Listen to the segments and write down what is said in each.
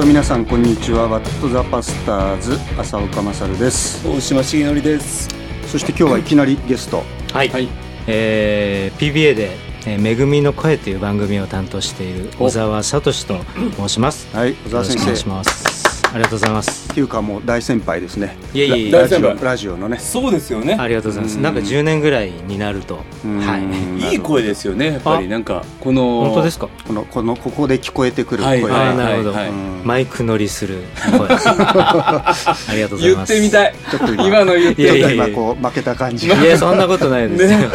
と皆さんこんにちは。ワットザパスターズ浅岡勝です。大島重則です。そして今日はいきなりゲスト。はい、はい、えー、PBA で「えー、めぐみの声」という番組を担当している小沢聡と申します。はい。小沢先生。お願いしますありがとうございます。っていうかもう大先輩ですね。いえいえラジオラジオのね。そうですよね。ありがとうございます。なんか10年ぐらいになると。はい。いい声ですよねやっぱり。なんかこの本当ですか？このこのここで聞こえてくる声。あなるほど。マイク乗りする声。ありがとうございます。言ってみたい。ちょっと今の言って今こう負けた感じいやそんなことないですよ。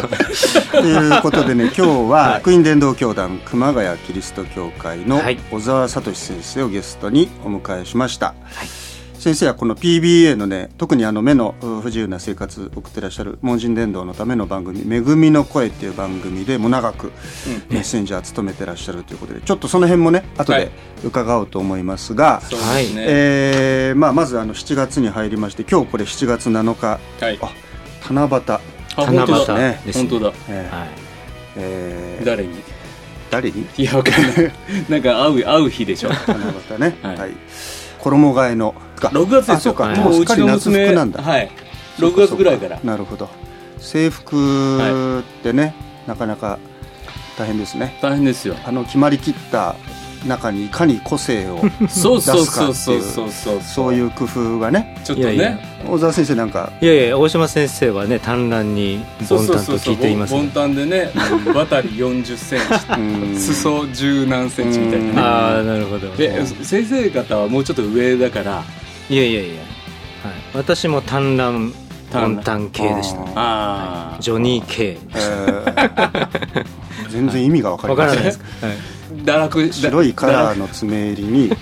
ということでね今日は福音伝道教団熊谷キリスト教会の小沢聡先生をゲストにお迎えしました、はい。先生はこの PBA のね特にあの目の不自由な生活を送ってらっしゃる門人伝道のための番組「めぐみの声」っていう番組でも長くメッセンジャー務めてらっしゃるということでちょっとその辺もね後で伺おうと思いますが、はい、えー、まあ、まずあの7月に入りまして今日これ7月7日、はい、あ七夕。七夕。ね本当だ、えーはい。えー、誰に？誰に？いやわかんない。なんか会う会う日でしょ。七夕ね。はい、はい衣替えの。6月ですよ。か。もううちの娘なんだ。はい。6月ぐらいから。なるほど。制服ってね、なかなか大変ですね。大変ですよ。あの決まりきった中にいかに個性を出すかっていうそういう工夫がね。ちょっとね。小沢先生なんか。いやいや大島先生はね単乱にボンタンと聞いていますボンタンでね渡り4 0センチ裾十何センチみたいな、ね、ああなるほど。で先生方はもうちょっと上だから。いやいやいや、はい、私も単乱ボンタン系でした、ね、ああ、ジョニー系、えー、全然意味が分かりません、ですはい堕落白いカラーの爪襟に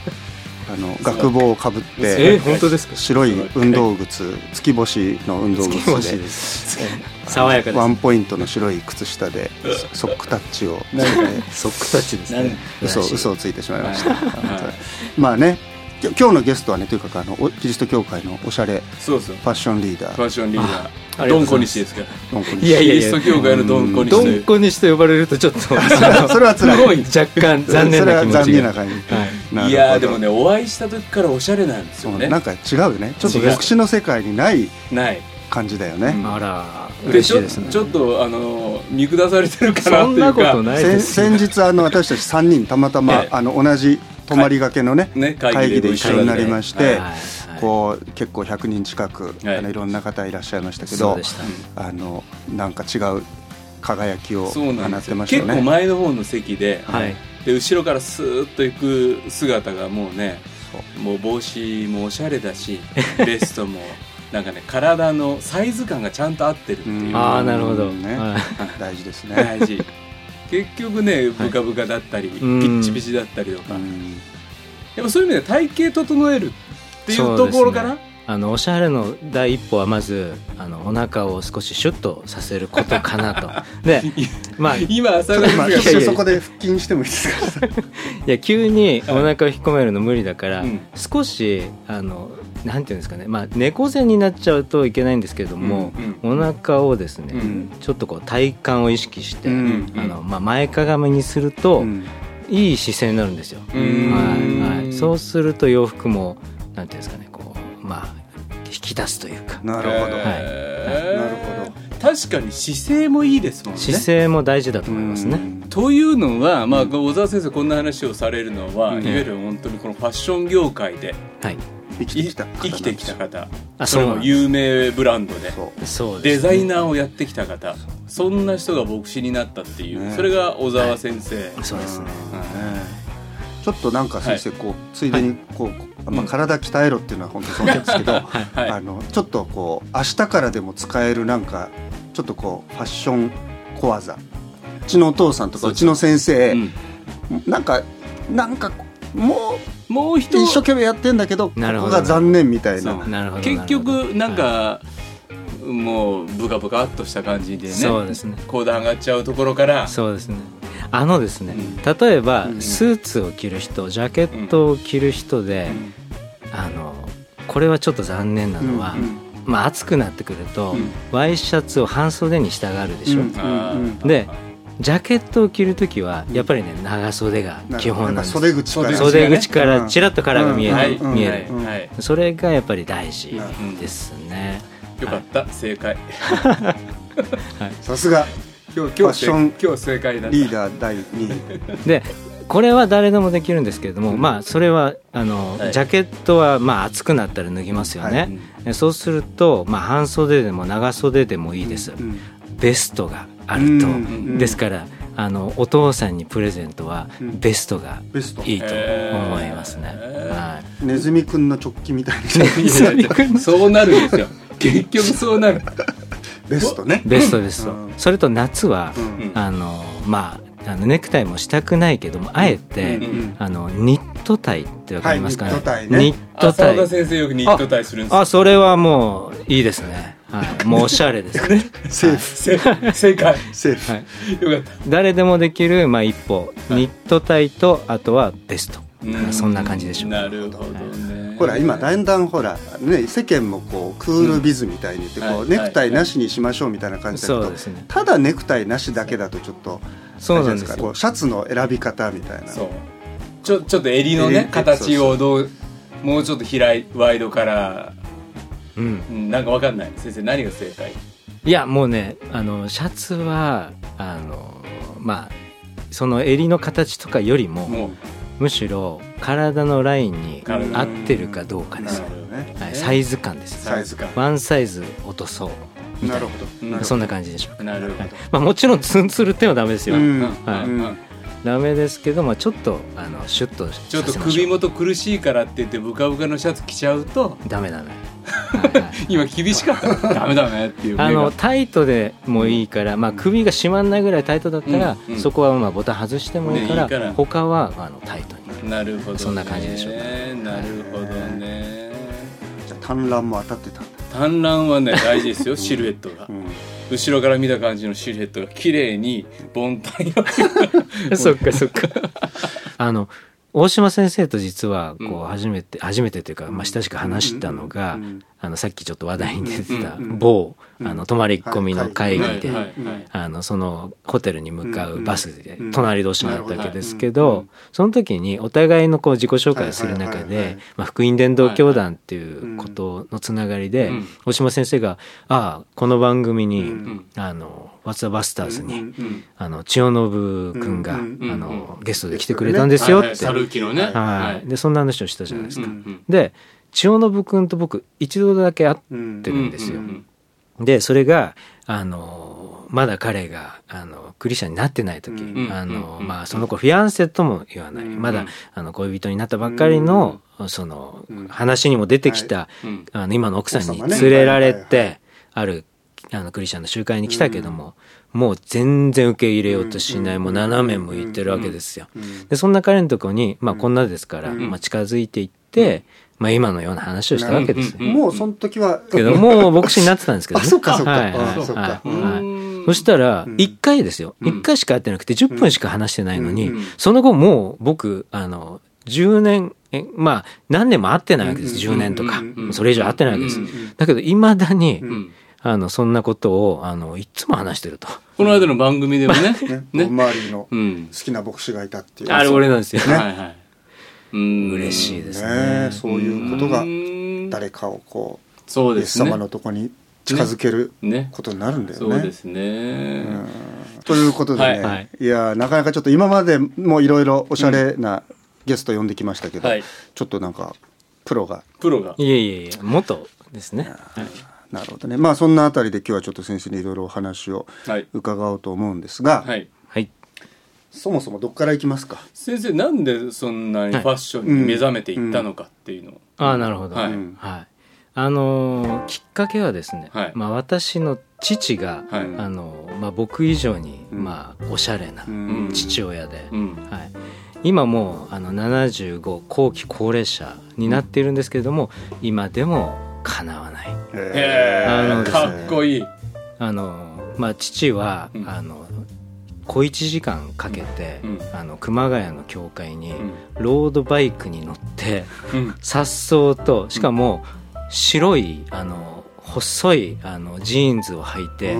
あの学帽をかぶって本当ですか？白い運動靴月星の運動靴で爽やかワンポイントの白い靴下でソックタッチを ソックタッチですね。嘘嘘をついてしまいました。まあね今日のゲストはねというかあのキリスト教会のおしゃれファッションリーダー。ファッションリーダー。ドンコ西ですからドンコ西いやいやいや。キリスト教会のドンコ西ドンコ西と呼ばれるとちょっと それは辛い。若干残念な気持ちが。残念な感じ、い、やでもねお会いした時からおしゃれなんですよね。なんか違うよね。ちょっと牧師の世界にないない。感じだよね、あら嬉しいですね。ちょっとあの見下されてるかなっていうか。先日あの私たち3人たまたまあの同じ泊まりがけのね会議で一緒になりまして、こう結構100人近く、はい、あのいろんな方いらっしゃいましたけどあのなんか違う輝きを放ってましたね。結構前の方の席で,、はい、で後ろからスーッと行く姿がもうねもう帽子もおしゃれだし ベストもなんかね体のサイズ感がちゃんと合ってるっていう。ああなるほど。ね、はい、大事ですね。大事結局ねブカブカだったり、はい、ピッチピチだったりとか。やっぱそういう意味で体型整えるっていうところかな、あのおしゃれの第一歩はまずあのお腹を少しシュッとさせることかなと。でまあ今朝がそこで腹筋してもいいですか？いや急にお腹を引っ込めるの無理だから、うん、少しあのなんていうんですかね、まあ、猫背になっちゃうといけないんですけれども、うんうん、お腹をですね、うん、ちょっとこう体幹を意識して、うんうん、あのまあ、前かがみにすると、うん、いい姿勢になるんですよ、はいはい、そうすると洋服もなんていうんですかねこうまあ引き出すというか。なるほど、はい、なるほど。確かに姿勢もいいですもんね。姿勢も大事だと思いますね。というのは、まあ、小沢先生こんな話をされるのは、うん、いわゆる本当にこのファッション業界で、はい生きてきた生きてきた方。それも有名ブランドで。そう。デザイナーをやってきた方。そんな人が牧師になったっていう、それが小沢先生、そうですね、ちょっとなんか先生こう、ついでにこう、まあ、体鍛えろっていうのは本当そうなんですけど、あのちょっとこう明日からでも使えるなんかちょっとこうファッション小技。うちのお父さんとかうちの先生、なんかなんかもうもう一生懸命やってんだけどここが残念みたいな。結局なんか、はい、もうブカブカっとした感じでねそうですね。コード上がっちゃうところから。そうですね。あのですね、うん、例えば、スーツを着る人ジャケットを着る人で、うん、あのこれはちょっと残念なのは、まあ、暑くなってくると、ワイシャツを半袖にしたがるでしょ、でジャケットを着る時はやっぱりね長袖が基本なんです。袖口から。袖口からちらっとカラーが見える、見える、それがやっぱり大事ですね、よかった、正解。さすが。今日今日今日正解だリーダー第2位 でこれは誰でもできるんですけれども、まあそれはあの、ジャケットはまあ暑くなったら脱ぎますよね、そうすると、まあ、半袖でも長袖でもいいです、ベストがあると、ですからあのお父さんにプレゼントはベストがいいと思いますね、はい、ネズミくんの直帰みたいな。そうなるんですよ。結局そうなる。ベストね。ベストベスト、それと夏は、あのまああのネクタイもしたくないけどもあえて、あのニットタイってわかりますかね、はい、ニットタイ、ね、先生よくニットタイするんですあそれはもういいですねはい、もうおしゃれですね。セーフ。正解。セーフ。はい。よかった。誰でもできるまあ一歩、ニットタイとあとはベスト。そんな感じでしょう。なるほどね。ほら今だんだんほらね世間もこうクールビズみたいに言ってこうネクタイなしにしましょうみたいな感じだけど、ただネクタイなしだけだとちょっとそうなんですか。こうシャツの選び方みたいな。そう。ちょちょっと襟のね形をどうもうちょっと開いワイドからうん、なんかわかんない。先生何が正解？いやもうねあのシャツはあのまあその襟の形とかよりもむしろ体のラインに合ってるかどうかです、ね。はい、サイズ感です、サイズ感。ワンサイズ落とそう。なるほど。そんな感じでしょうか。なるほど、はい、まあ、もちろんツンツルってはダメですよ、はい、ダメですけど、まあ、ちょっとあのシュッとちょっと首元苦しいからって言ってブカブカのシャツ着ちゃうとダメダメ今厳しかった。ダメだねっていう。あのタイトでもいいから、まあ、首が締まんないぐらいタイトだったら、うん。うん、そこはまあボタン外してもいいから,、ね、いいから。他はあのタイトに。なるほど、ね、そんな感じでしょうか。なるほどね。じゃあ単乱も当たってた単乱はね大事ですよ シルエットが、うん、後ろから見た感じのシルエットが綺麗にボタンよ そっかそっか。あの大島先生と実はこう初めて、初めてというか、まあ、親しく話したのが、あのさっきちょっと話題に出てた某、あの泊まり込みの会議で、あのそのホテルに向かうバスで隣同士になったわけですけど、その時にお互いのこう自己紹介をする中で、まあ、福音伝道教団っていうことのつながりで、大島先生が「ああこの番組に、あの「ワツ・ザ・バスターズに」あの千代信君が、あのゲストで来てくれたんですよって。はい、でそんな話をしたじゃないですか。で千代信君と僕一度だけ会ってるんですよ。でそれがあのまだ彼があのクリスチャンになってない時、あのまあその子フィアンセとも言わない、まだあの恋人になったばっかりの、その話にも出てきた、あの今の奥さんに連れられて、あるあのクリスチャンの集会に来たけども、もう全然受け入れようとしない、もう斜め向いてるわけですよ。でそんな彼のとこに、まあ、こんなですから、まあ、近づいていって、まあ、今のような話をしたわけですよ。もうその時はけどもう牧師になってたんですけどね。そっかそっか。はいはいそしたら1回ですよ。1回しか会ってなくて10分しか話してないのにその後もう僕あの10年えまあ何年も会ってないわけです。10年とか。それ以上会ってないわけです。だけどいまだにあのそんなことをあのいつも話してると。この間の番組でもね。ね周りの好きな牧師がいたっていう。あれ俺なんですよね。はいはい。嬉しいですね。そういうことが誰かをこうそうです、ね、イエス様のとこに近づけることになるんだよね。そうですね。ということでね、はい。はい、いやなかなかちょっと今までもいろいろおしゃれなゲスト呼んできましたけど、うんはい、ちょっとなんかプロが。プロが。いえいえいえ元ですね。なるほどね。まあそんなあたりで今日はちょっと先生にいろいろお話を伺おうと思うんですが、はい、そもそもどっから行きますか？先生なんでそんなにファッションに目覚めていったのかっていうの、はいうん、ああなるほど、はい、はい、あのー、きっかけはですね、はい、まあ、私の父が、はい、あのまあ、僕以上に、まあ、おしゃれな父親で、うん、はい、今もうあの75後期高齢者になっているんですけれども、今でもかなわない。へあの、ね、かっこいいあの、まあ、父は、あの小1時間かけて、うん、あの熊谷の教会にロードバイクに乗ってさっそうとしかも白いあの細いあのジーンズを履いて、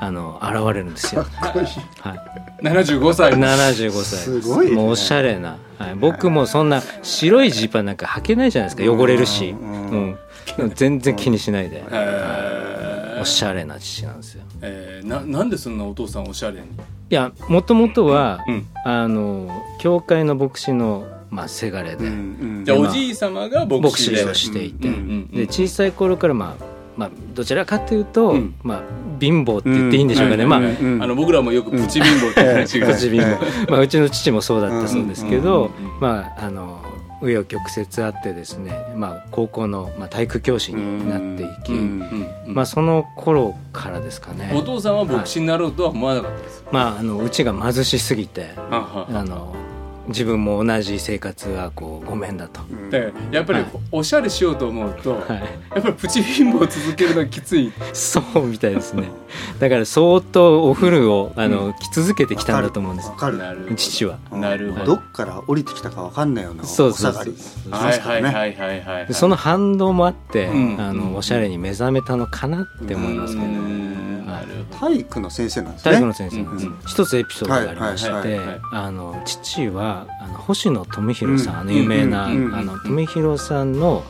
あの現れるんですよ。かっこいい。はい。七十五歳。七十五歳。すごい、もうおしゃれな。はい。僕もそんな白いジーパンなんか履けないじゃないですか。汚れるし。うん。全然気にしないで。おしゃれな父なんですよ。えー、ななんでそんなお父さんおしゃれに？いやもともとは、あの教会の牧師のまあ、せがれで、じゃおじい様が牧師をしていて、で小さい頃からまあまあ、どちらかというと、うん、まあ、貧乏って言っていいんでしょうかね、うん、まあ、あの僕らもよくプチ貧乏って話が、プチ貧乏、まあ、うちの父もそうだったそうですけど、まああの紆余曲折あってですね、まあ、高校の、まあ、体育教師になっていき、まあ、その頃からですかね。お父さんは牧師になろうとは思わなかったです、はい、まあ、あのうちが貧しすぎてあの自分も同じ生活はこうごめんだと、でやっぱりおしゃれしようと思うと、はい、やっぱりプチ貧乏を続けるのはきつい。そうみたいですね。だから相当お風呂をあの、着続けてきたんだと思うんです。かる。父は。なるほど。どっから降りてきたか分かんないようなそうそうそう。はいはいはいはいはいその反動もあって、あのおしゃれに目覚めたのかなって思いますけど、体育の先生なんですね。体育の先生なんです、一つエピソードがありまして、あの父はあの星野富弘さん、あの有名な、あの富弘さんの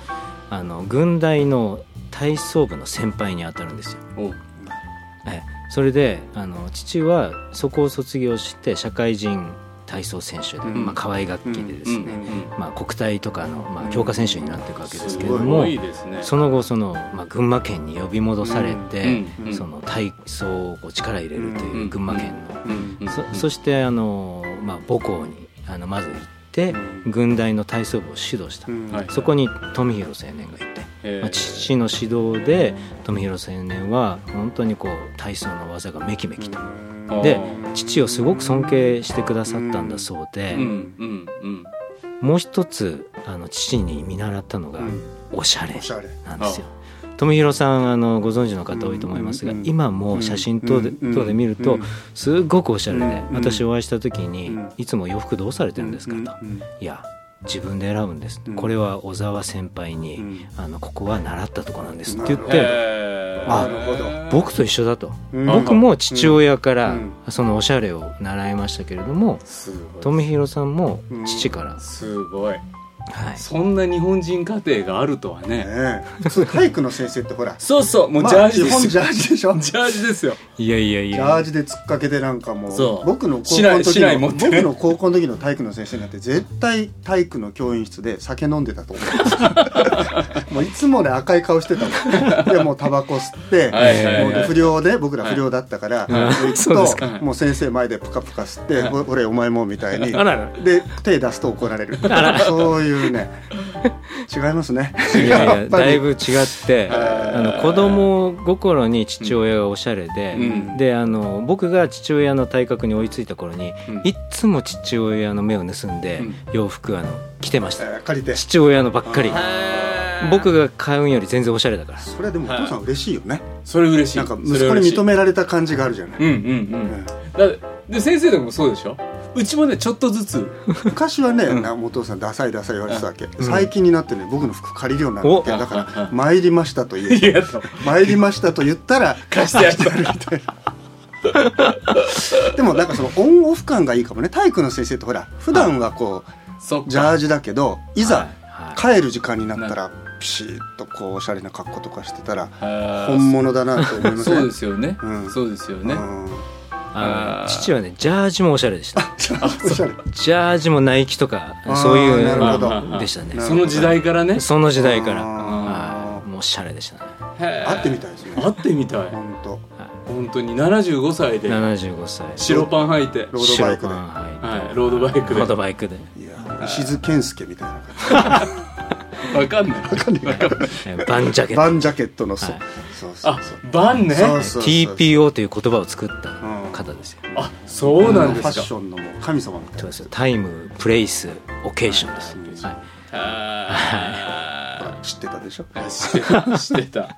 あの軍大の体操部の先輩にあたるんですよ。え。それであの父はそこを卒業して社会人体操選手で、うん、まあ、河合楽器でですね、まあ、国体とかの、まあ、強化選手になっていくわけですけれども、ね、その後その、まあ、群馬県に呼び戻されて、その体操を力入れるという群馬県の、そそしてあの、まあ、母校にあのまず行って軍大の体操部を指導した、そこに富弘青年がいて、まあ、父の指導で富弘青年は本当にこう体操の技がめきめきと。で父をすごく尊敬してくださったんだそうで、もう一つあの父に見習ったのがおしゃれなんですよ。富弘さんあのご存知の方多いと思いますが、今も写真等で,、等で見るとすごくおしゃれで、私お会いした時に「いつも洋服どうされてるんですか?」と「いや自分で選ぶんです、うん、これは小沢先輩に、うん、あのここは習ったとこなんですって言って、あ僕と一緒だと、僕も父親からそのおしゃれを習いましたけれども富弘さんも父から、すごいはい、そんな日本人家庭があるとはね。ね普通体育の先生ってほら。そうそう。もうジャージです、まあ、ジャージでしょ。ジャージですよ。いやいやいや。ジャージで突っかけてなんかもう僕の高校の時の僕の高校の時の体育の先生なんて絶対体育の教員室で酒飲んでたと思う もういつもね赤い顔してたもん。でもうタバコ吸ってはいはい、もう不良で僕ら不良だったから、はい、行くと もう先生前でプカプカ吸って「俺お前も」みたいにで手出すと怒られる。そういうね。違いますね。いやいやだいぶ違ってあの子供心に父親がおしゃれで、うん、であの僕が父親の体格に追いついた頃に、うん、いつも父親の目を盗んで、洋服あの着てました、借りて。父親のばっかり僕が買うんより全然おしゃれだから。それはでもお父さん嬉しいよね。それ嬉しい。なんか息子に認められた感じがあるじゃない。うんうんうん、うん、で先生とかもそうでしょ？うちもねちょっとずつ。昔はね、うん、お父さんダサいダサい言われてたわけ、うん、最近になってね僕の服借りるようになってだから「参りました」と言う「参りました」と言ったら貸してやるみたいな。でもなんかそのオンオフ感がいいかもね。体育の先生ってほら普段はこうジャージだけどいざ帰る時間になったらピシッとこうおしゃれな格好とかしてたら本物だなと思いますね。そうですよね、うん、そうですよね、父はねジャージもおしゃれでした。ジャージもナイキとかそういうのでしたね。その時代からね。その時代から。もうおしゃれでしたね。会ってみたいですね。会ってみたい。本当。本当に。75歳で。75歳。白パン履いて。ロードバイクで。はい。ロードバイクで。ロードバイクで。いや石津健介みたいな わかんない。わかんない。バンジャケット。バンジャケットのそうそうあバンね。TPO という言葉を作った方ですよ。あそうなんですか。ファッションの神様みたいな。タイムプレイスオケーションです。はい。知ってたでしょ？知ってた。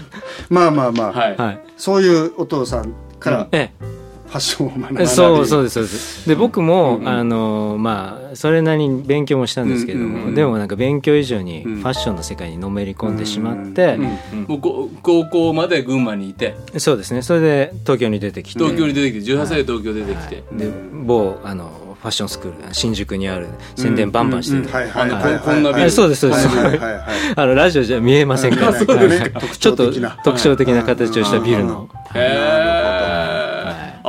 まあまあまあ、はい、そういうお父さんから、ええファッションを学んそうそうですそうです。で僕も、うんうん、あのまあそれなりに勉強もしたんですけれども、うんうんうん、でもなんか勉強以上にファッションの世界にのめり込んでしまって、うんうん、高校まで群馬にいて。そうですね。それで東京に出てきて。東京に出てきて18歳で東京出てきて、はい、で某あのファッションスクール新宿にある宣伝バンバンしてる、こんなビル。そうですそうです、あのラジオじゃ見えませんから、ちょっと特徴的な形をしたビルの、へえ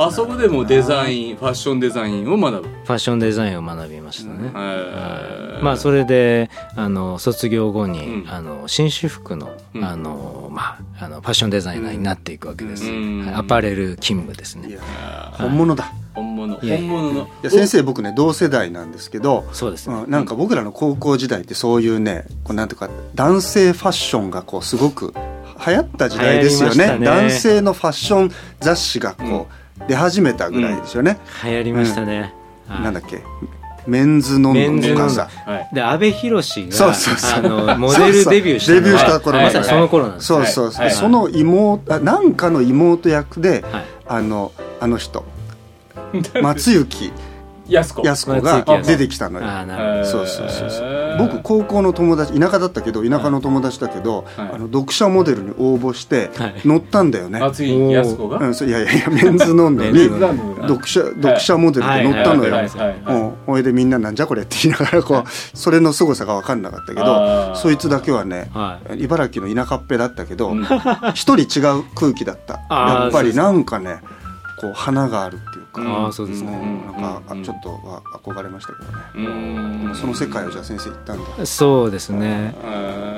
あそこでもデザインファッションデザインを学ぶ。ファッションデザインを学びましたね、まあそれであの卒業後に、あの紳士服の,、あのまああのファッションデザイナーになっていくわけです、アパレル勤務ですね。本物だ、本物。本物の。いや先生僕ね同世代なんですけどそうです、ね。うん、なんか僕らの高校時代ってそういうねこうなんていうか男性ファッションがこうすごく流行った時代ですよね、ね、男性のファッション雑誌がこう、出始めたぐらいですよね、うん、流行りましたね、うん、なんだっけ？メンズノンノとかさ、で阿部寛がそうそうそう。あのモデルデビューしたデビューした頃まさにその頃なんですそうそうそう、その妹なんかの妹役で、あのあの人。松雪安子。安子が出てきたのよ。そうそうそうそう。僕高校の友達田舎だったけど田舎の友達だけど、はい、あの読者モデルに応募して乗ったんだよね、松雪安子が、うん、いやいやいやメンズノ ンノに読者読者モデルで乗ったのよ。ほい。でみんななんじゃこれって言いながらこうそれの凄さが分かんなかったけどそいつだけはね、はい、茨城の田舎っぺだったけど一、人違う空気だった。やっぱりなんかねこう花があるっていうかあそうですね、なんか、ちょっとは憧れましたけどね、その世界をじゃあ先生行ったんだ。そうですね。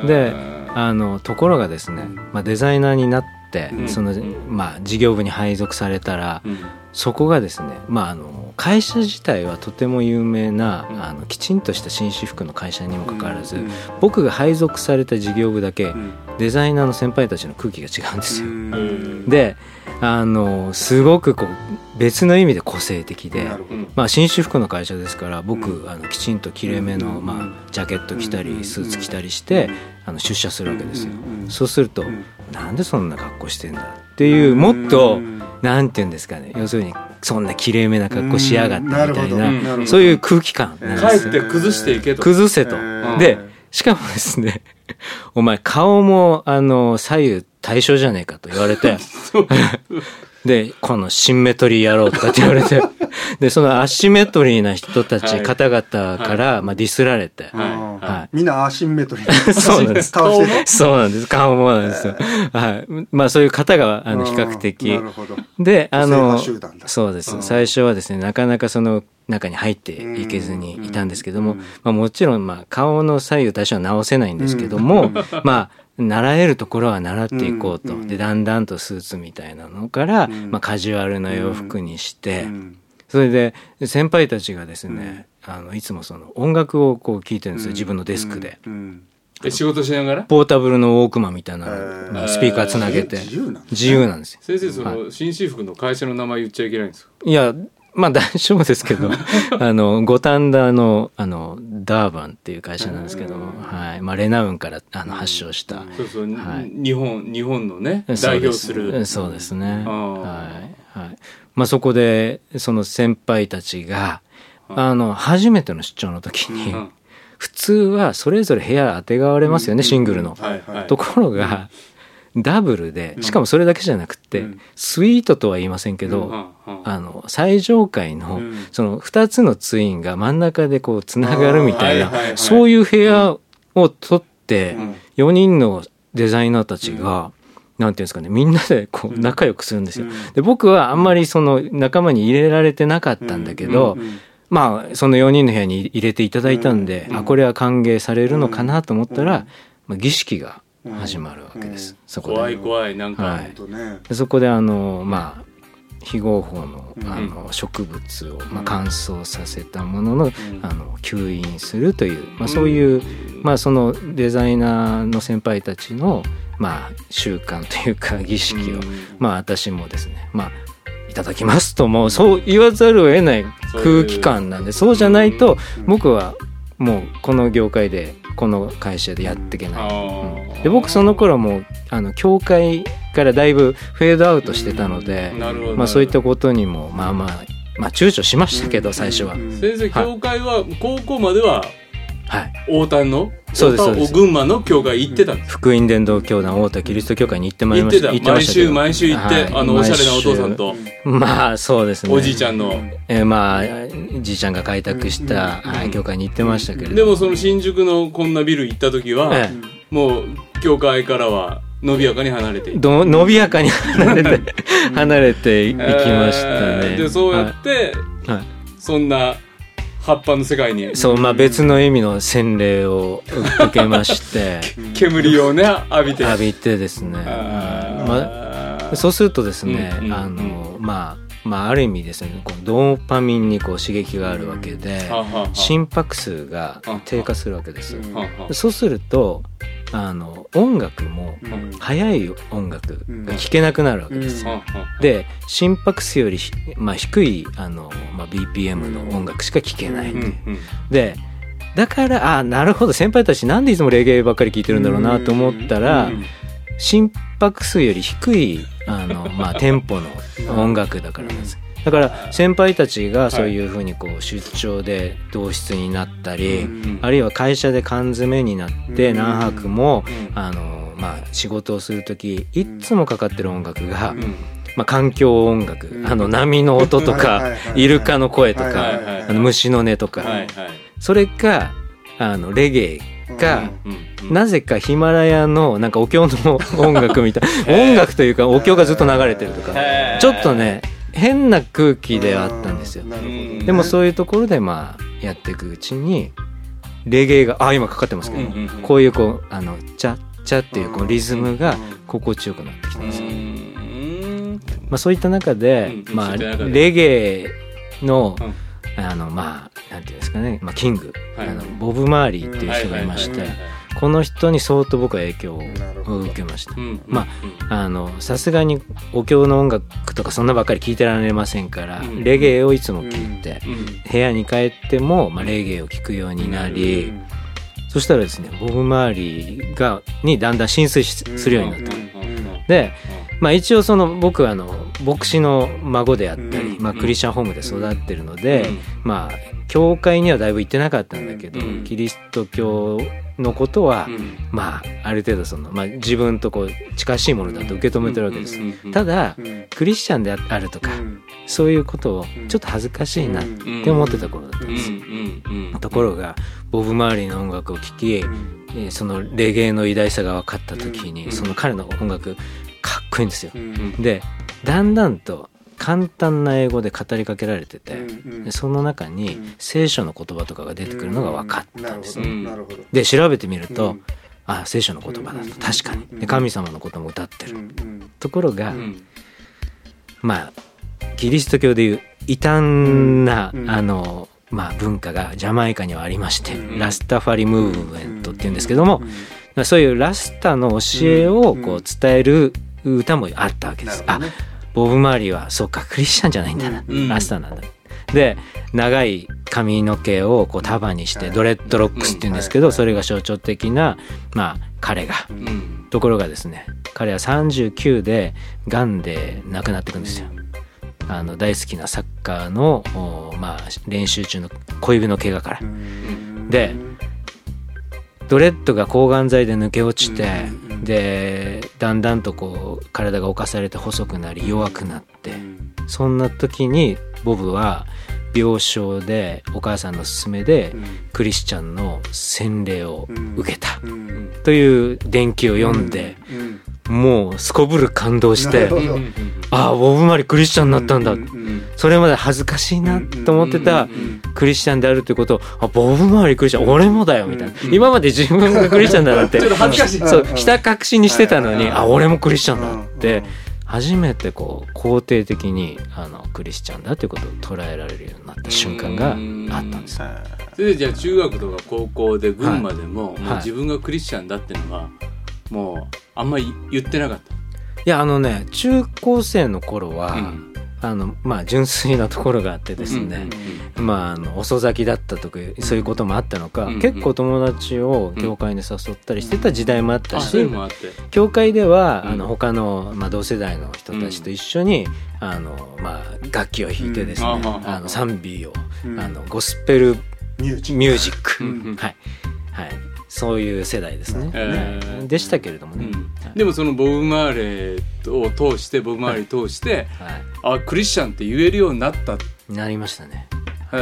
であのところがですね、まあ、デザイナーになって、そのまあ、事業部に配属されたら、そこがですね、まあ、あの会社自体はとても有名な、あのきちんとした紳士服の会社にもかかわらず、僕が配属された事業部だけ、デザイナーの先輩たちの空気が違うんですよ。であのすごくこう別の意味で個性的で、まあ、紳士服の会社ですから僕、あのきちんときれいめの、まあ、ジャケット着たりスーツ着たりしてあの出社するわけですよ。そうすると、なんでそんな格好してんだっていうもっとなんて言うんですかね。要するにそんなきれいめな格好しやがってみたいなそういう空気感なんですよ。帰って崩していけと。崩せと。でしかもですねお前顔もあの左右対象じゃねえかと言われて。で、このシンメトリーやろうとかって言われて、で、そのアシメトリーな人たち、方々から、まあディスられて、はい。みんなアシンメトリー。そうなんです。そうなんです。顔もなんですよ。はい。まあそういう方が、あの、比較的。で、あの、そうです。最初はですね、なかなかその、中に入っていけずにいたんですけども、まあもちろん、まあ顔の左右対象は直せないんですけども、まあ、習えるところは習っていこうと、うん、でだんだんとスーツみたいなのから、うん、まあ、カジュアルな洋服にして、うん、それで先輩たちがですね、あのいつもその音楽をこう聴いてるんですよ。自分のデスクで。え仕事しながら？ポータブルのウォークマンみたいなのスピーカーつなげて。自由なんですよ先生その紳士服の会社の名前言っちゃいけないんですか？いやまあ大丈夫ですけど、あの、五反田の、あの、ダーバンっていう会社なんですけども、はい。まあ、レナウンからあの発祥した。そうそう、はい、日本、日本のね、代表する。そうですね。はい。はい。まあ、そこで、その先輩たちが、あの、初めての出張の時に、普通はそれぞれ部屋当てがわれますよね、シングルの。ところが、ダブルでしかもそれだけじゃなくて、うん、スイートとは言いませんけど、うん、あの最上階のその2つのツインが真ん中でこうつながるみたいな、そういう部屋を取って4人のデザイナーたちが、なんていうんですかねみんなでこう仲良くするんですよ。で僕はあんまりその仲間に入れられてなかったんだけど、まあその4人の部屋に入れていただいたんで、あこれは歓迎されるのかなと思ったら、まあ、儀式が始まるわけです、そこで。怖い怖いなんか、はい、そこであのまあ非合法のあの植物を、まあ、乾燥させたものの,、あの吸引するという、まあ、そういう、まあ、そのデザイナーの先輩たちの、まあ、習慣というか儀式を、まあ、私もですね、まあ、いただきますともうそう言わざるを得ない空気感なんでそうじゃないと僕はもうこの業界でこの会社でやっていけない、うん、で僕その頃もあの教会からだいぶフェードアウトしてたので、まあ、そういったことにもまあまあまあ躊躇しましたけど最初は。先生教会は高校までははい、大田のそうです。群馬の教会行ってたんです。福音伝道教団太田キリスト教会に行ってまいりました。行ってた。毎週毎週行って、はい、あのおしゃれなお父さんと。まあそうですね。おじいちゃんの。えー、まあじいちゃんが開拓した、はい、教会に行ってましたけれどでもその新宿のこんなビル行った時は、ええ、もう教会からは伸びやかに離れてど伸びやかに離れて 離れていきましたね、えー、でそうやって、はい、そんな葉っぱの世界に。そうまあ別の意味の洗礼を受けまして。煙をね浴びて。浴びてですね。まあ、そうするとですね、うんうん、あのまあまあ、ある意味ですねこのドーパミンにこう刺激があるわけで、心拍数が低下するわけです、そうするとあの音楽も速い音楽が聴けなくなるわけです、で心拍数より、まあ、低いあの、まあ、BPM の音楽しか聴けないでだからあなるほど先輩たちなんでいつもレゲエばっかり聴いてるんだろうなと思ったら、心拍数より低いあの、まあ、テンポの音楽だからなんです。だから先輩たちがそういうふうにこう出張で同室になったり、あるいは会社で缶詰になって何泊も、あのまあ、仕事をする時いつもかかってる音楽が、まあ、環境音楽、あの波の音とか、イルカの声とか、あの虫の音とか、それがあのレゲエが、なぜかヒマラヤのなんかお経の音楽みたい。音楽というかお経がずっと流れてるとか。ちょっとね変な空気ではあったんですよ、でもそういうところでまあやっていくうちにレゲエがあ今かかってますけど、こういうこうあのチャッチャっていうこのリズムが心地よくなってきたんですよ、まあ、そういった中で、まあ、レゲエの、あのまあなんていうんですかね、まあ、キング、あのボブ・マーリーっていう人がいまして、この人に相当僕は影響を受けました。まああのさすがにお経の音楽とかそんなばっかり聞いてられませんから、レゲエをいつも聞いて、部屋に帰っても、まあ、レゲエを聞くようになり、そしたらですねボブ周りがにだんだん浸水するようになった。でまあ、一応その僕はあの牧師の孫であったり、まあ、クリスチャンホームで育ってるので、まあ教会にはだいぶ行ってなかったんだけど、キリスト教のことは、まあある程度その、まあ、自分とこう近しいものだと受け止めてるわけです。ただクリスチャンであるとか、そういうことをちょっと恥ずかしいなって思ってた頃だったんです。ところがボブ周りの音楽を聴き、そのレゲエの偉大さが分かった時に、その彼の音楽かっこいいんですよ。でだんだんと簡単な英語で語りかけられてて、うんうん、その中に聖書の言葉とかが出てくるのが分かったんです、ね、で調べてみると、うん、あ聖書の言葉だと。確かに。で神様のことも歌ってる、ところが、まあキリスト教でいう異端な、あのまあ、文化がジャマイカにはありまして、ラスタファリムーブメントっていうんですけども、そういうラスタの教えをこう伝える歌もあったわけです。あボブ・マーリーはそうかクリスチャンじゃないんだな、ラスタなんだ。で長い髪の毛をこう束にしてドレッドロックスっていうんですけどそれが象徴的なまあ彼が、ところがですね彼は39でがんで亡くなっていくんですよ。あの大好きなサッカーのまあ、練習中の小指の怪我から。でドレッドが抗がん剤で抜け落ちて、でだんだんとこう体が侵されて細くなり弱くなって、そんな時にボブは病床でお母さんの勧めでクリスチャンの洗礼を受けた。という伝記を読んでもうすこぶる感動してああボブ・マリクリスチャンになったんだ。それまで恥ずかしいなと思ってたクリスチャンであるということ。をあボブ・マリクリスチャン俺もだよみたいな。今まで自分がクリスチャンだなって。そうひた隠しにしてたのにあ俺もクリスチャンだって。初めてこう肯定的にあのクリスチャンだということを捉えられるようになった瞬間があったんです。それでじゃあ中学とか高校で群馬でも,、もう自分がクリスチャンだっていうのはもうあんまり言ってなかったいやあのね中高生の頃は、うん、あのまあ純粋なところがあってですね、まああの遅咲きだったとかそういうこともあったのか、結構友達を教会に誘ったりしてた時代もあったし、教会ではあの他のまあ同世代の人たちと一緒にあのまあ楽器を弾いてですね、あの賛美をあのゴスペルミュージック、はい。はいそういう世代ですね、えー、でしたけれどもね、うん、でもそのボブ・マーレーを通してボブ・マーレーを通して、はい、あクリスチャンって言えるようになった。なりましたね、え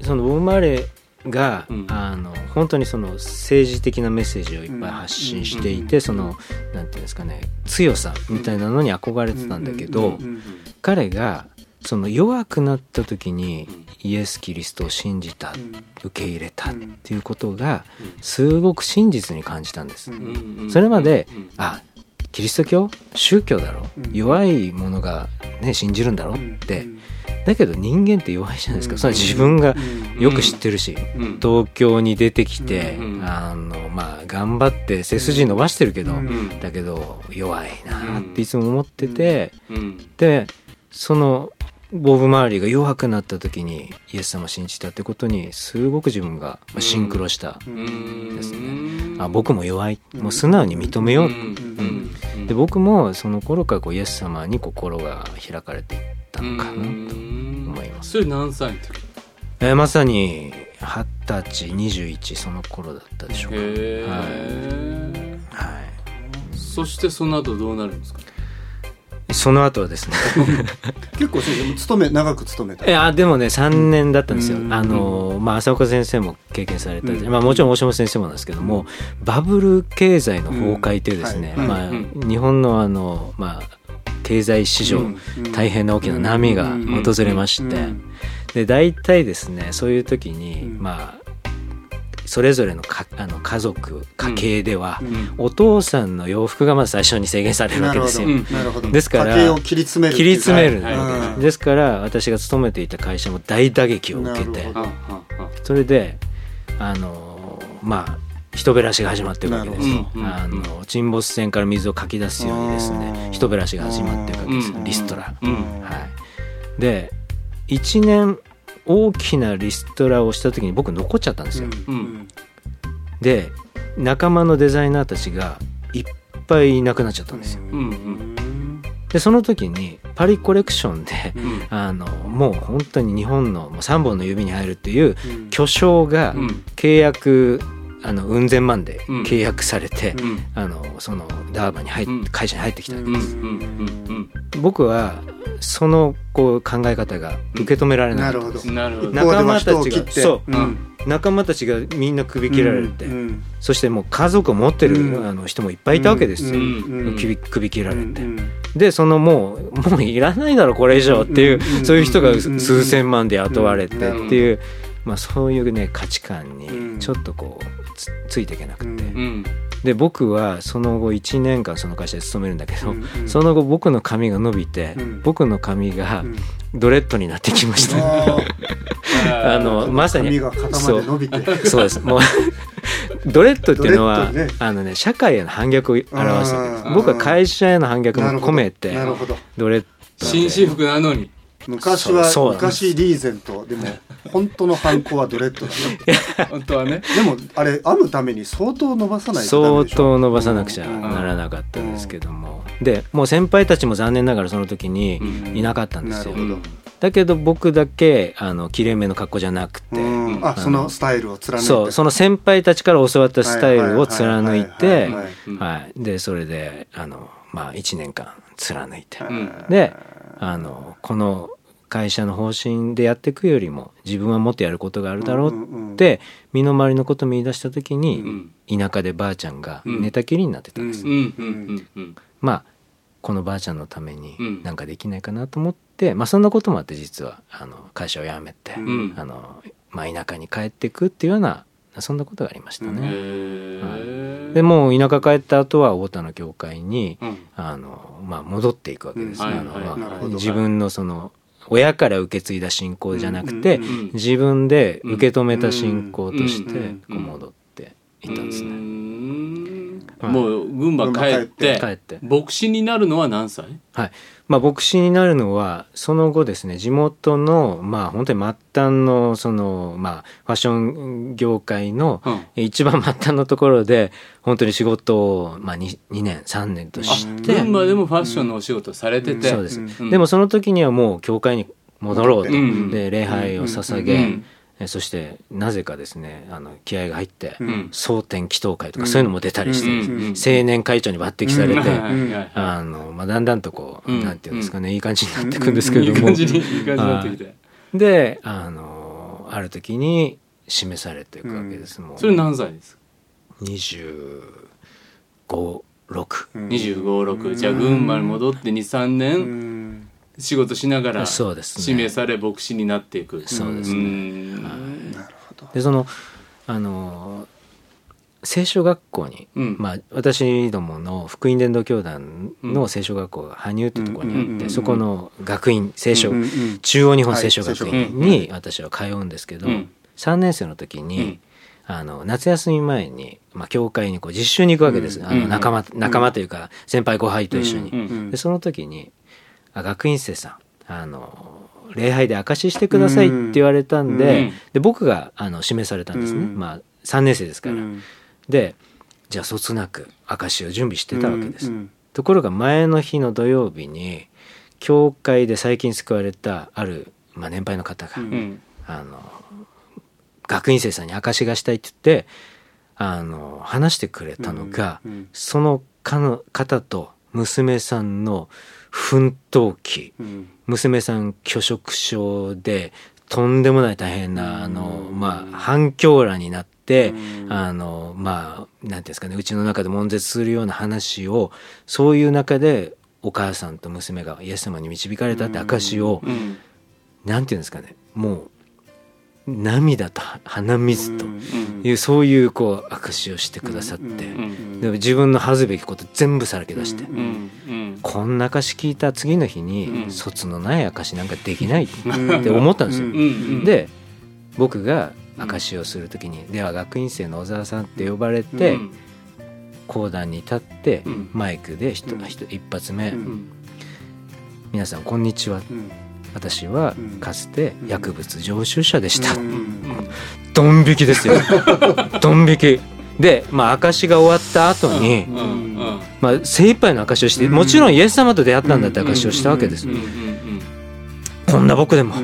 ー、そのボブ・マーレーが、うん、あの本当にその政治的なメッセージをいっぱい発信していて、そのなんていうんですかね強さみたいなのに憧れてたんだけど、彼がその弱くなった時にイエス・キリストを信じた、受け入れたっていうことがすごく真実に感じたんです。それまであキリスト教？宗教だろ？弱いものが、ね、信じるんだろ？って。だけど人間って弱いじゃないですか、それは自分がよく知ってるし、東京に出てきて、あのまあ頑張って背筋伸ばしてるけど、だけど弱いなっていつも思ってて、でそのボブ周りが弱くなった時にイエス様を信じたってことにすごく自分がシンクロした。ですね。あ僕も弱い。もう素直に認めよう、うん、で僕もその頃からこうイエス様に心が開かれていったのかなと思います。それ何歳の時？えー、まさに二十歳21その頃だったでしょうか。はい、はい、そしてその後どうなるんですか？その後はですね。結構勤め長く勤めた？いやでもね3年だったんですよ、あのまあ浅岡先生も経験された、まあ、もちろん大島先生もなんですけども、バブル経済の崩壊というですね、まあ、日本のあのまあ経済市場、大変な大きな波が訪れまして、で大体ですねそういう時に、まあそれぞれのかあの家族家系では、お父さんの洋服がまず最初に制限されるわけですよ。ですから切り詰める切り詰める、はい、ですから私が勤めていた会社も大打撃を受けてそれであのまあ人減らしが始まっていくわけですよ、あの沈没船から水をかき出すようにですね人減らしが始まっていくわけですリストラ、はい、で1年大きなリストラをした時に僕残っちゃったんですよ。うん、で仲間のデザイナーたちがいっぱいいなくなっちゃったんですよ。うんうん。でその時にパリコレクションで、うん、あのもう本当に日本の3本の指に入るっていう巨匠が契約、あのうん千万で契約されて、うん、あのそのダーバに入っ、会社に入ってきたわけです。僕はそのこう考え方が受け止められない。なるほど。仲間たちがそう、うん、仲間たちがみんな首切られて、うん、そしてもう家族を持ってる、あの人もいっぱいいたわけですよ。首首切られて、でそのもうもういらないだろこれ以上っていう、そういう人が数千万で雇われてっていう。まあ、そういうね価値観にちょっとこうつついていけなくて、で僕はその後1年間その会社で勤めるんだけど、その後僕の髪が伸びて、僕の髪がドレッドになってきました、あ のまさにそう。そうです。もう ドレッドっていうのは、ね、あのね社会への反逆を表す。僕は会社への反逆も込めてドレッド紳士服なのに昔は昔リーゼント。でも本当の犯行はドレッドだ 本当はね。でもあれ編むために相当伸ばさないと相当伸ばさなくちゃならなかったんですけども、でもう先輩たちも残念ながらその時にいなかったんですよ、だけど僕だけあのきれいめの格好じゃなくて、あそのスタイルを貫いて。そうその先輩たちから教わったスタイルを貫いてはいでそれであのまあ1年間貫いて、であのこの会社の方針でやっていくよりも自分はもっとやることがあるだろうって身の回りのことを見出した時に田舎でばあちゃんが寝たきりになってたんです。まあこのばあちゃんのために何かできないかなと思って、まあそんなこともあって実はあの会社を辞めて、あのまあ、田舎に帰っていくっていうようなそんなことがありましたね。はい、でもう田舎帰った後は太田の教会に、うん、あのまあ、戻っていくわけですね。自分のその親から受け継いだ信仰じゃなくて、自分で受け止めた信仰として戻っていったんですね。もう群馬帰って帰って。牧師になるのは何歳？はいまあ、牧師になるのはその後ですね地元のまあ本当に末端のそのまあファッション業界の一番末端のところで本当に仕事をまあ 2, 2年3年として群馬でもファッションのお仕事されてて、そうです、でもその時にはもう教会に戻ろうと、で礼拝を捧げ、えそしてなぜかですねあの気合が入って、蒼天祈祷会とかそういうのも出たりして、青年会長に抜擢されて、あのまあ、だんだんとこう、なんていうんですかねいい感じになっていくんですけれども、いい感じにいい感じになってきて。であのある時に示されていくわけです、もうそれ何歳ですか？25 6 25、6じゃあ群馬に戻って23年仕事しながらそうです、ね、指名され牧師になっていく。そうですね、なるほど。でそのあの聖書学校に、うん、まあ、私どもの福音伝道教団の聖書学校が羽生ってところにあって、そこの学院聖書、中央日本聖書学院に私は通うんですけど、うん、3年生の時に、あの夏休み前に、まあ、教会にこう実習に行くわけです、あの仲間仲間というか先輩後輩と一緒に。でその時にあ学院生さん。あの礼拝で証ししてくださいって言われたんで,、で僕があの指名されたんですね、まあ3年生ですから。でじゃあそつなく証を準備してたわけです。ところが前の日の土曜日に教会で最近救われたある、まあ、年配の方が、あの学院生さんに証しがしたいって言ってあの話してくれたのが、その方と娘さんの奮闘期、うん、娘さん拒食症でとんでもない大変なあの、まあ、反響欄になって、あのまあなんていうんですかねうちの中で悶絶するような話をそういう中でお母さんと娘がイエス様に導かれたって証を、なんていうんですかねもう涙と鼻水というそういうこう証しをしてくださって。で自分の恥ずべきこと全部さらけ出して。こんな証聞いた次の日に卒のない証なんかできないって思ったんですよ。で僕が証をする時にでは学院生の小沢さんって呼ばれて講談に立ってマイクで一発目「皆さんこんにちは」私はかつて薬物常習者でした、ドン引きですよ。ドン引き。でまあ証が終わった後に、まあ精一杯の証をしてもちろんイエス様と出会ったんだって証をしたわけです、こんな僕でも、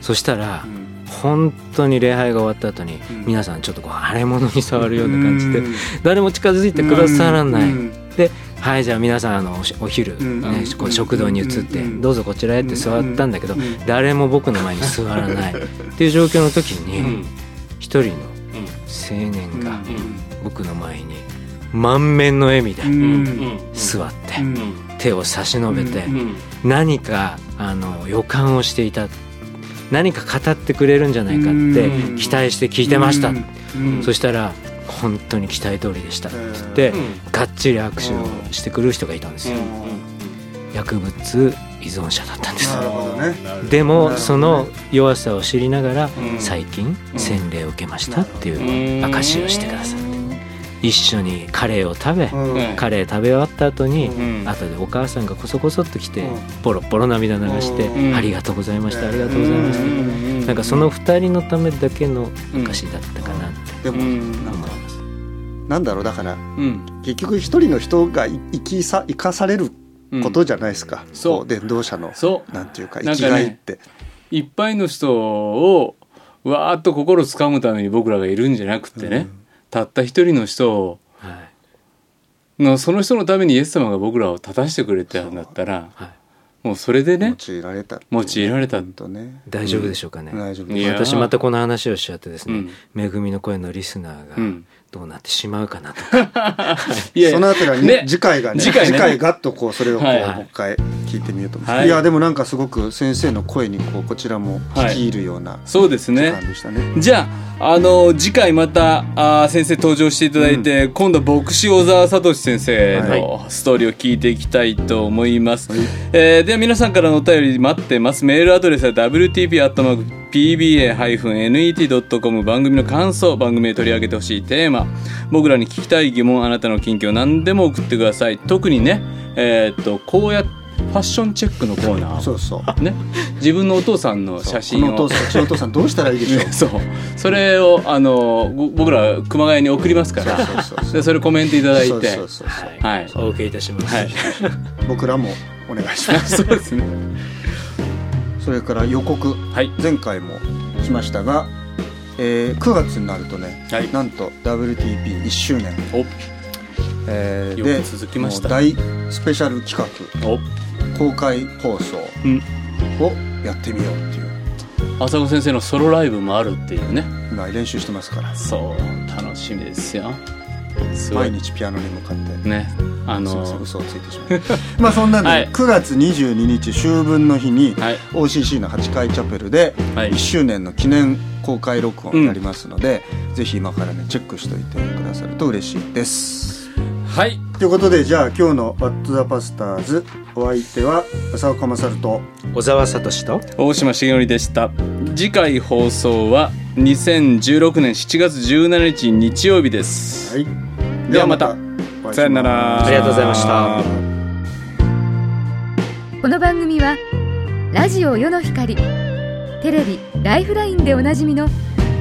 そしたら、本当に礼拝が終わった後に皆さんちょっとこう腫れ物に触るような感じで誰も近づいてくださらない。ではいじゃあ皆さんあのお昼、ね、こう食堂に移ってどうぞこちらへって座ったんだけど誰も僕の前に座らない。っていう状況の時に一人の青年が僕の前に満面の笑みで座って手を差し伸べて何かあの予感をしていた何か語ってくれるんじゃないかって期待して聞いてました。そしたら本当に期待通りでしたって言って、がっちり握手をしてくる人がいたんですよ、薬物依存者だったんです、ね、でもその弱さを知りながら最近洗礼を受けましたっていう証をしてくださって一緒にカレーを食べ、カレー食べ終わった後に、後でお母さんがこそこそっと来て、ポロポロ涙流して「ありがとうございましたありがとうございました」なんかその2人のためだけの証だったかなって思います。なんだろうだから、うん、結局一人の人が生きさ生かされることじゃないですか、うん、そう。伝道者のそう。なんていうか生きがいって、ね、いっぱいの人をわーっと心つかむために僕らがいるんじゃなくてね、うん、たった一人の人を、はい、のその人のためにイエス様が僕らを立たしてくれたんだったら、はいもうそれでね用いられた、用いられた。とね。大丈夫でしょうかね、うん、大丈夫私またこの話をしちゃってですね、うん、恵みの声のリスナーが、うんどうなってしまうかなとか。いやそのあたりはね、ね、次回がね次回ね。次回ガッとこうそれをこう、はい、もう一回聞いてみようと思います、はい、いやでもなんかすごく先生の声にこうこちらも聞き入るような、はい、そうですね。じゃああの次回またあ先生登場していただいて、うん、今度牧師小沢聡先生のストーリーを聞いていきたいと思います、はい、えー、では皆さんからのお便り待ってます。メールアドレスは WTP アットマーク pba-net.com 番組の感想番組で取り上げてほしいテーマ。僕らに聞きたい疑問あなたの近況何でも送ってください。特にねえー、っとこうやってファッションチェックのコーナー。そうそう。ね。自分のお父さんの写真を。お父さんどうしたらいいでしょう？そう。それをあの僕ら熊谷に送りますから。でそれコメントいただいて。はい。お受けいたします、はい、僕らもお願いします。そうですねそれから予告、はい、前回もしましたが、えー、9月になるとね、はい、なんと WTP1 周年。お。えー、で続きました。大スペシャル企画公開放送をやってみようっていう、浅子先生のソロライブもあるっていうね。今練習してますから。そう楽しみですよ毎日ピアノに向かって。ね。あの。ー、嘘をついてしまう まあそんなんで、はい、9月22日秋分の日に、はい、OCC の8階チャペルで1周年の記念公開録音やりますので、うん、ぜひ今からねチェックしておいてくださると嬉しいです。はい。ということでじゃあ今日の「ワット・ザ・パスターズ」お相手は浅岡勝と小沢聡と大島茂則でした。次回放送は2016年7月17日日曜日です、はい、ではまた。さよなら。ありがとうございました。この番組はラジオ世の光テレビ「ライフライン」でおなじみの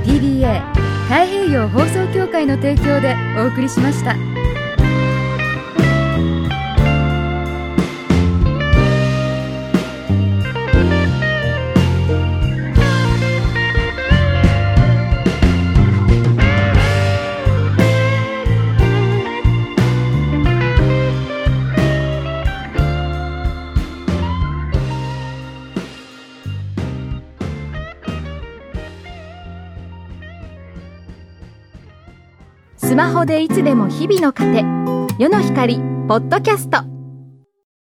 TBA 太平洋放送協会の提供でお送りしました。ホでいつでも日々の糧世の光ポッドキャスト。